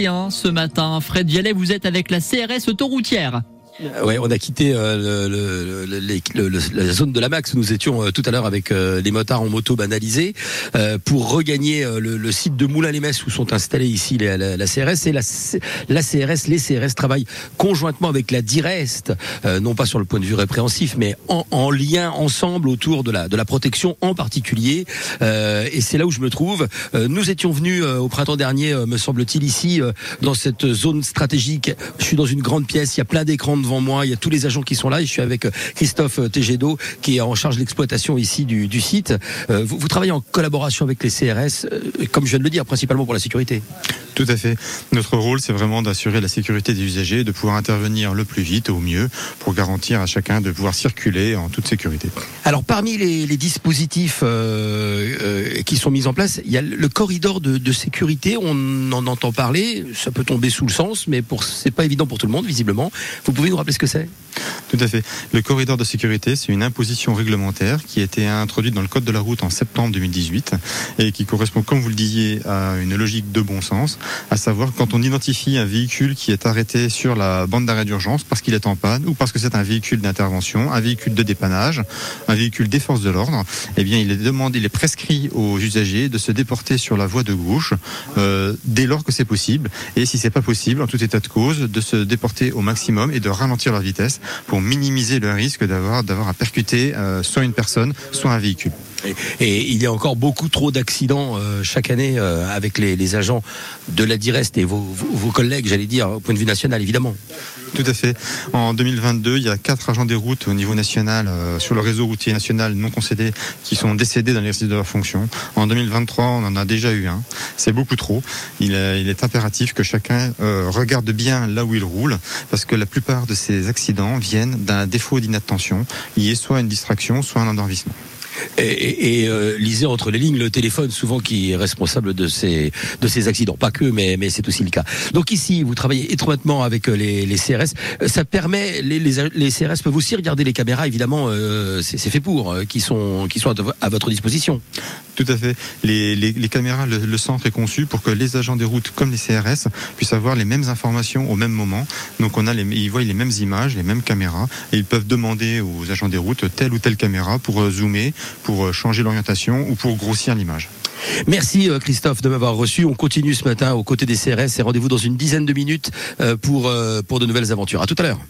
Ce matin, Fred Vialet, vous êtes avec la CRS autoroutière. Euh, ouais, on a quitté euh, le, le, le, la zone de la Max où nous étions euh, tout à l'heure avec euh, les motards en moto banalisés euh, pour regagner le, site de Moulins-les-Messes où sont installés ici la, la, la, CRS. Et la, la CRS, les CRS travaillent conjointement avec la DIREST, non pas sur le point de vue répréhensif, mais en, en lien ensemble autour de la, de la protection en particulier. et c'est là où je me trouve. nous étions venus au printemps dernier, me semble-t-il, ici dans cette zone stratégique. Je suis dans une grande pièce, il y a plein d'écrans devant moi. Il y a tous les agents qui sont là. Et je suis avec euh, Christophe euh, Tegedo, qui est en charge de l'exploitation ici du, du site. Euh, vous, vous, travaillez en collaboration avec les CRS, comme je viens de le dire, principalement pour la sécurité. Tout à fait. Notre rôle, c'est vraiment d'assurer la sécurité des usagers, de pouvoir intervenir le plus vite, au mieux, pour garantir à chacun de pouvoir circuler en toute sécurité. Alors, parmi les, les dispositifs euh, euh, qui sont mis en place, il y a le corridor de, de, sécurité. On en entend parler. Ça peut tomber sous le sens, mais pour c'est pas évident pour tout le monde, visiblement. Vous pouvez nous rappeler ce que c'est? Tout à fait. Le corridor de sécurité, c'est une imposition réglementaire qui a été introduite dans le code de la route en septembre 2018 et qui correspond, comme vous le disiez, à une logique de bon sens, à savoir quand on identifie un véhicule qui est arrêté sur la bande d'arrêt d'urgence parce qu'il est en panne ou parce que c'est un véhicule d'intervention, un véhicule de dépannage, un véhicule des forces de l'ordre, eh bien il est demandé, il est prescrit aux usagers de se déporter sur la voie de gauche euh, dès lors que c'est possible et si c'est pas possible, en tout état de cause, de se déporter au maximum et de ralentir leur vitesse pour minimiser le risque d'avoir d'avoir à percuter euh, soit une personne, soit un véhicule. Et, il y a encore beaucoup trop d'accidents euh, chaque année euh, avec les, agents de la DIREST et vos, collègues, j'allais dire, au point de vue national, évidemment. Tout à fait. En 2022, il y a quatre agents des routes au niveau national, euh, sur le réseau routier national non concédé, qui sont décédés dans l'exercice de leur fonction. En 2023, on en a déjà eu un. C'est beaucoup trop. Il est, il est impératif que chacun regarde bien là où il roule, parce que la plupart de ces accidents viennent d'un défaut d'inattention, lié soit à une distraction, soit à un endormissement. Et, et, et euh, lisez entre les lignes le téléphone souvent qui est responsable de ces de ces accidents. Pas que, mais mais c'est aussi le cas. Donc ici, vous travaillez étroitement avec euh, les, les CRS. Euh, ça permet les, les, les, CRS peuvent aussi regarder les caméras. Évidemment, euh, c'est fait pour, euh, qui sont qui sont à votre disposition. Tout à fait. Les, les, les caméras, le, le, centre est conçu pour que les agents des routes comme les CRS puissent avoir les mêmes informations au même moment. Donc on a les, ils voient les mêmes images, les mêmes caméras, et ils peuvent demander aux agents des routes telle ou telle caméra pour zoomer, pour changer l'orientation ou pour grossir l'image. Merci Christophe de m'avoir reçu. On continue ce matin aux côtés des CRS et rendez-vous dans une dizaine de minutes pour, pour de nouvelles aventures. À tout à l'heure.